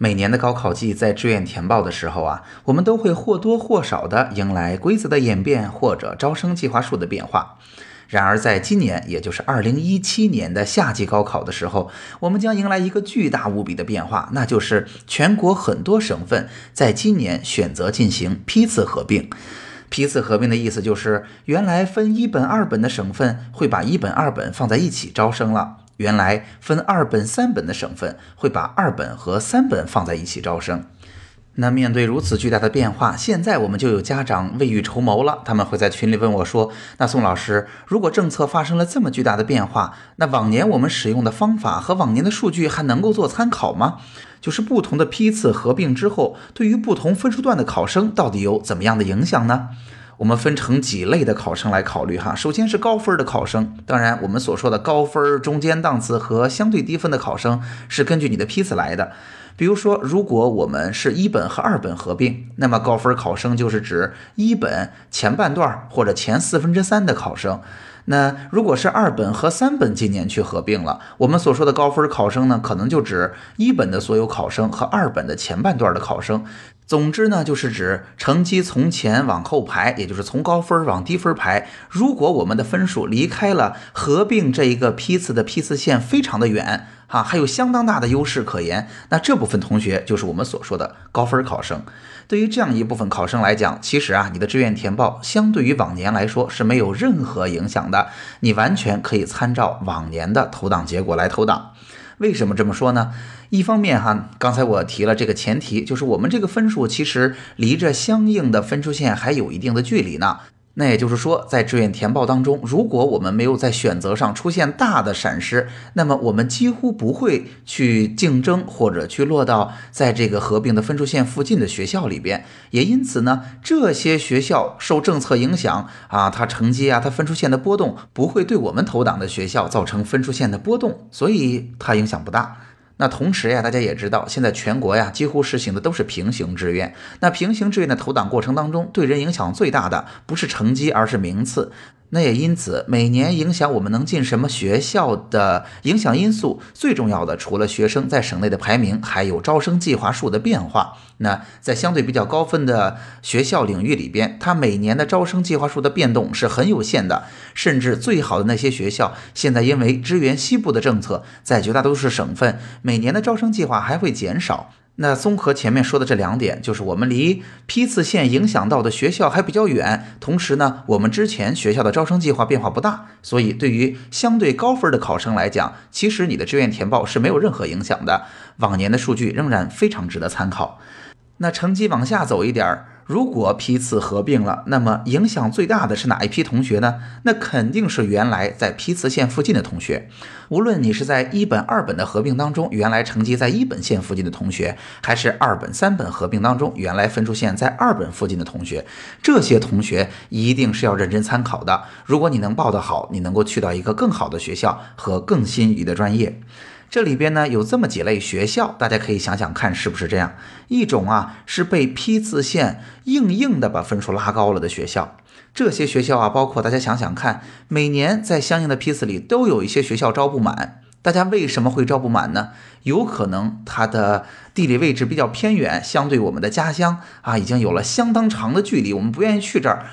每年的高考季，在志愿填报的时候啊，我们都会或多或少的迎来规则的演变或者招生计划数的变化。然而，在今年，也就是二零一七年的夏季高考的时候，我们将迎来一个巨大无比的变化，那就是全国很多省份在今年选择进行批次合并。批次合并的意思就是，原来分一本、二本的省份会把一本、二本放在一起招生了。原来分二本、三本的省份会把二本和三本放在一起招生。那面对如此巨大的变化，现在我们就有家长未雨绸缪了。他们会在群里问我说：“那宋老师，如果政策发生了这么巨大的变化，那往年我们使用的方法和往年的数据还能够做参考吗？就是不同的批次合并之后，对于不同分数段的考生到底有怎么样的影响呢？”我们分成几类的考生来考虑哈，首先是高分的考生，当然我们所说的高分、中间档次和相对低分的考生是根据你的批次来的。比如说，如果我们是一本和二本合并，那么高分考生就是指一本前半段或者前四分之三的考生。那如果是二本和三本今年去合并了，我们所说的高分考生呢，可能就指一本的所有考生和二本的前半段的考生。总之呢，就是指成绩从前往后排，也就是从高分往低分排。如果我们的分数离开了合并这一个批次的批次线非常的远，哈，还有相当大的优势可言，那这部分同学就是我们所说的高分考生。对于这样一部分考生来讲，其实啊，你的志愿填报相对于往年来说是没有任何影响的，你完全可以参照往年的投档结果来投档。为什么这么说呢？一方面哈，刚才我提了这个前提，就是我们这个分数其实离着相应的分数线还有一定的距离呢。那也就是说，在志愿填报当中，如果我们没有在选择上出现大的闪失，那么我们几乎不会去竞争或者去落到在这个合并的分数线附近的学校里边。也因此呢，这些学校受政策影响啊，它成绩啊，它分数线的波动不会对我们投档的学校造成分数线的波动，所以它影响不大。那同时呀，大家也知道，现在全国呀几乎实行的都是平行志愿。那平行志愿的投档过程当中，对人影响最大的不是成绩，而是名次。那也因此，每年影响我们能进什么学校的影响因素，最重要的除了学生在省内的排名，还有招生计划数的变化。那在相对比较高分的学校领域里边，它每年的招生计划数的变动是很有限的，甚至最好的那些学校，现在因为支援西部的政策，在绝大多数省份，每年的招生计划还会减少。那综合前面说的这两点，就是我们离批次线影响到的学校还比较远，同时呢，我们之前学校的招生计划变化不大，所以对于相对高分的考生来讲，其实你的志愿填报是没有任何影响的。往年的数据仍然非常值得参考。那成绩往下走一点儿。如果批次合并了，那么影响最大的是哪一批同学呢？那肯定是原来在批次线附近的同学。无论你是在一本、二本的合并当中，原来成绩在一本线附近的同学，还是二本、三本合并当中，原来分数线在二本附近的同学，这些同学一定是要认真参考的。如果你能报得好，你能够去到一个更好的学校和更心仪的专业。这里边呢有这么几类学校，大家可以想想看是不是这样。一种啊是被批次线硬硬的把分数拉高了的学校，这些学校啊包括大家想想看，每年在相应的批次里都有一些学校招不满。大家为什么会招不满呢？有可能它的地理位置比较偏远，相对我们的家乡啊已经有了相当长的距离，我们不愿意去这儿。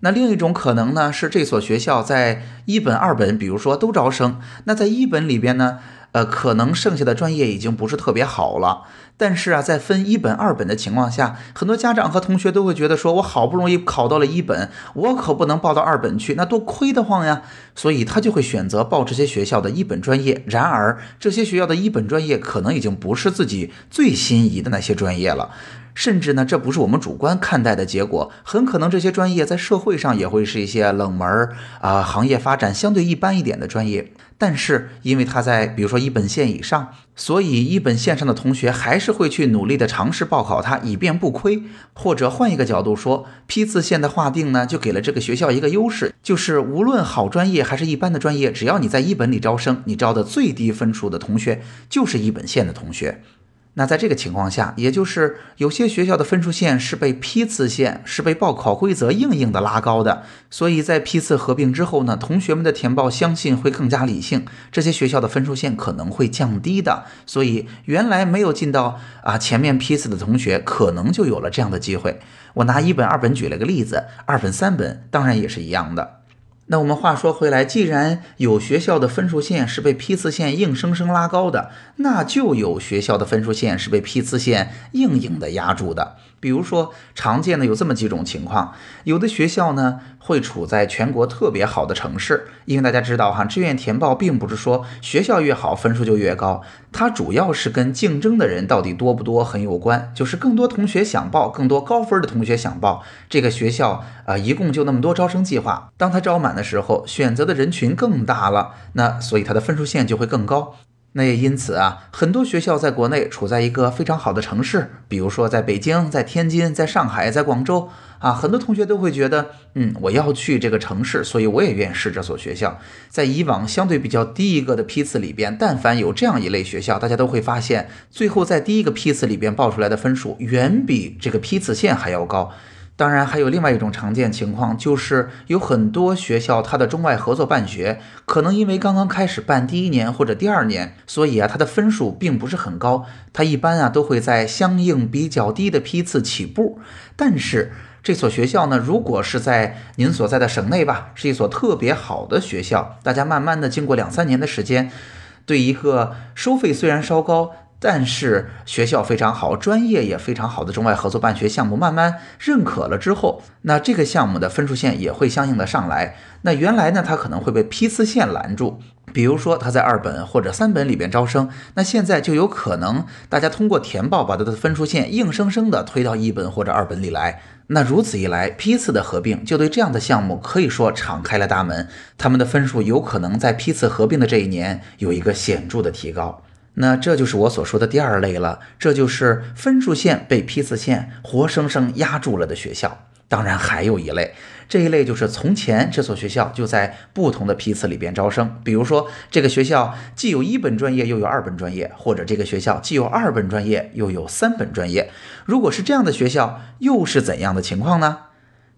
那另一种可能呢是这所学校在一本、二本，比如说都招生，那在一本里边呢？呃，可能剩下的专业已经不是特别好了，但是啊，在分一本、二本的情况下，很多家长和同学都会觉得说，我好不容易考到了一本，我可不能报到二本去，那多亏得慌呀，所以他就会选择报这些学校的一本专业。然而，这些学校的一本专业可能已经不是自己最心仪的那些专业了。甚至呢，这不是我们主观看待的结果，很可能这些专业在社会上也会是一些冷门儿啊，行业发展相对一般一点的专业。但是因为他在比如说一本线以上，所以一本线上的同学还是会去努力的尝试报考它，以便不亏。或者换一个角度说，批次线的划定呢，就给了这个学校一个优势，就是无论好专业还是一般的专业，只要你在一本里招生，你招的最低分数的同学就是一本线的同学。那在这个情况下，也就是有些学校的分数线是被批次线，是被报考规则硬硬的拉高的，所以在批次合并之后呢，同学们的填报相信会更加理性，这些学校的分数线可能会降低的，所以原来没有进到啊前面批次的同学，可能就有了这样的机会。我拿一本、二本举了个例子，二本、三本当然也是一样的。那我们话说回来，既然有学校的分数线是被批次线硬生生拉高的，那就有学校的分数线是被批次线硬硬的压住的。比如说，常见的有这么几种情况，有的学校呢会处在全国特别好的城市，因为大家知道哈，志愿填报并不是说学校越好分数就越高，它主要是跟竞争的人到底多不多很有关，就是更多同学想报，更多高分的同学想报，这个学校啊一共就那么多招生计划，当它招满的时候，选择的人群更大了，那所以它的分数线就会更高。那也因此啊，很多学校在国内处在一个非常好的城市，比如说在北京、在天津、在上海、在广州啊，很多同学都会觉得，嗯，我要去这个城市，所以我也愿意试这所学校。在以往相对比较低一个的批次里边，但凡有这样一类学校，大家都会发现，最后在第一个批次里边报出来的分数，远比这个批次线还要高。当然，还有另外一种常见情况，就是有很多学校它的中外合作办学，可能因为刚刚开始办第一年或者第二年，所以啊，它的分数并不是很高。它一般啊都会在相应比较低的批次起步。但是这所学校呢，如果是在您所在的省内吧，是一所特别好的学校，大家慢慢的经过两三年的时间，对一个收费虽然稍高。但是学校非常好，专业也非常好的中外合作办学项目慢慢认可了之后，那这个项目的分数线也会相应的上来。那原来呢，它可能会被批次线拦住，比如说他在二本或者三本里边招生，那现在就有可能大家通过填报把它的分数线硬生生的推到一本或者二本里来。那如此一来，批次的合并就对这样的项目可以说敞开了大门，他们的分数有可能在批次合并的这一年有一个显著的提高。那这就是我所说的第二类了，这就是分数线被批次线活生生压住了的学校。当然还有一类，这一类就是从前这所学校就在不同的批次里边招生，比如说这个学校既有一本专业又有二本专业，或者这个学校既有二本专业又有三本专业。如果是这样的学校，又是怎样的情况呢？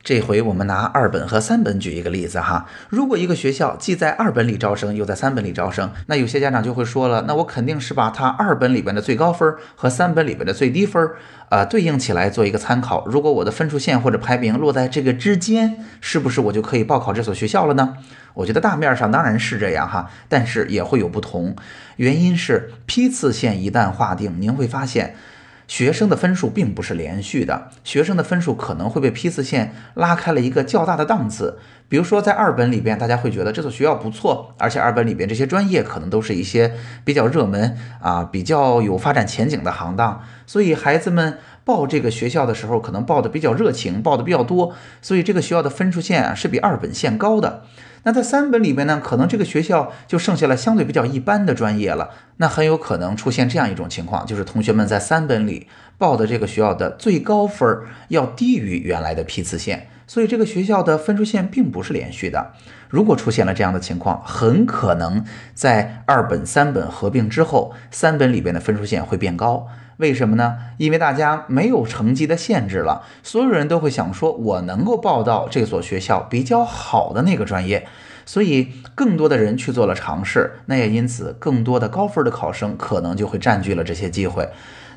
这回我们拿二本和三本举一个例子哈。如果一个学校既在二本里招生，又在三本里招生，那有些家长就会说了，那我肯定是把它二本里边的最高分和三本里边的最低分，呃，对应起来做一个参考。如果我的分数线或者排名落在这个之间，是不是我就可以报考这所学校了呢？我觉得大面上当然是这样哈，但是也会有不同。原因是批次线一旦划定，您会发现。学生的分数并不是连续的，学生的分数可能会被批次线拉开了一个较大的档次。比如说，在二本里边，大家会觉得这所学校不错，而且二本里边这些专业可能都是一些比较热门啊、比较有发展前景的行当，所以孩子们报这个学校的时候，可能报的比较热情，报的比较多，所以这个学校的分数线啊是比二本线高的。那在三本里边呢，可能这个学校就剩下了相对比较一般的专业了。那很有可能出现这样一种情况，就是同学们在三本里报的这个学校的最高分要低于原来的批次线，所以这个学校的分数线并不是连续的。如果出现了这样的情况，很可能在二本、三本合并之后，三本里边的分数线会变高。为什么呢？因为大家没有成绩的限制了，所有人都会想说，我能够报到这所学校比较好的那个专业，所以更多的人去做了尝试，那也因此更多的高分的考生可能就会占据了这些机会。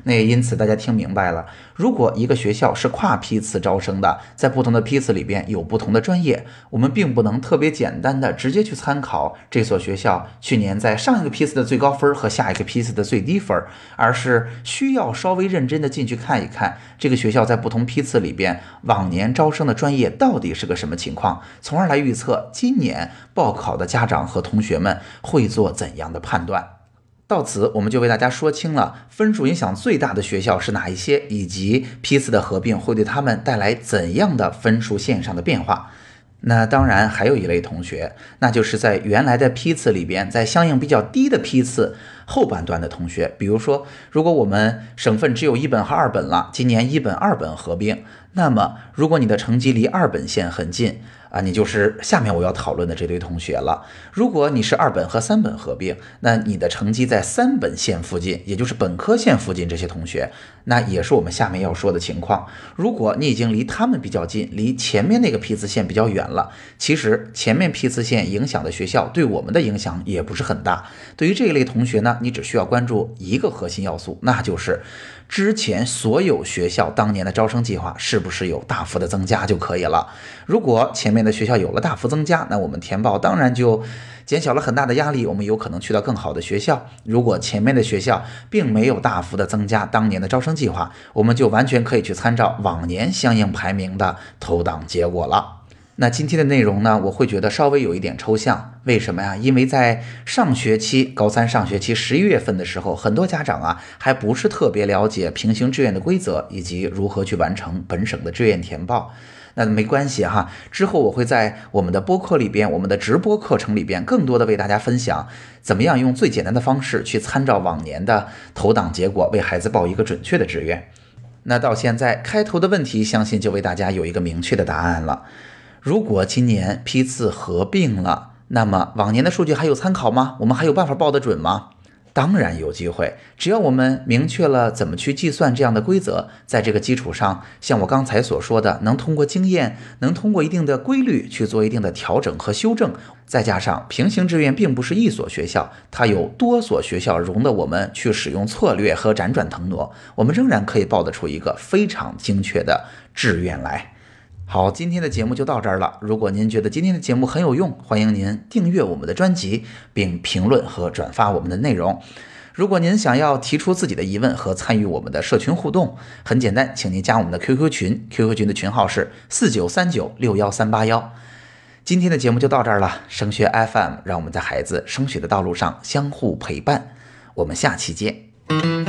那也因此，大家听明白了，如果一个学校是跨批次招生的，在不同的批次里边有不同的专业，我们并不能特别简单的直接去参考这所学校去年在上一个批次的最高分和下一个批次的最低分，而是需要稍微认真的进去看一看这个学校在不同批次里边往年招生的专业到底是个什么情况，从而来预测今年报考的家长和同学们会做怎样的判断。到此，我们就为大家说清了分数影响最大的学校是哪一些，以及批次的合并会对他们带来怎样的分数线上的变化。那当然，还有一类同学，那就是在原来的批次里边，在相应比较低的批次后半段的同学。比如说，如果我们省份只有一本和二本了，今年一本、二本合并，那么如果你的成绩离二本线很近。啊，你就是下面我要讨论的这堆同学了。如果你是二本和三本合并，那你的成绩在三本线附近，也就是本科线附近，这些同学，那也是我们下面要说的情况。如果你已经离他们比较近，离前面那个批次线比较远了，其实前面批次线影响的学校对我们的影响也不是很大。对于这一类同学呢，你只需要关注一个核心要素，那就是之前所有学校当年的招生计划是不是有大幅的增加就可以了。如果前面的学校有了大幅增加，那我们填报当然就减小了很大的压力，我们有可能去到更好的学校。如果前面的学校并没有大幅的增加当年的招生计划，我们就完全可以去参照往年相应排名的投档结果了。那今天的内容呢，我会觉得稍微有一点抽象，为什么呀？因为在上学期高三上学期十一月份的时候，很多家长啊还不是特别了解平行志愿的规则以及如何去完成本省的志愿填报。那没关系哈，之后我会在我们的播客里边，我们的直播课程里边，更多的为大家分享怎么样用最简单的方式去参照往年的投档结果，为孩子报一个准确的志愿。那到现在开头的问题，相信就为大家有一个明确的答案了。如果今年批次合并了，那么往年的数据还有参考吗？我们还有办法报得准吗？当然有机会，只要我们明确了怎么去计算这样的规则，在这个基础上，像我刚才所说的，能通过经验，能通过一定的规律去做一定的调整和修正，再加上平行志愿并不是一所学校，它有多所学校容得我们去使用策略和辗转腾挪，我们仍然可以报得出一个非常精确的志愿来。好，今天的节目就到这儿了。如果您觉得今天的节目很有用，欢迎您订阅我们的专辑，并评论和转发我们的内容。如果您想要提出自己的疑问和参与我们的社群互动，很简单，请您加我们的 QQ 群，QQ 群的群号是四九三九六幺三八幺。今天的节目就到这儿了，升学 FM，让我们在孩子升学的道路上相互陪伴。我们下期见。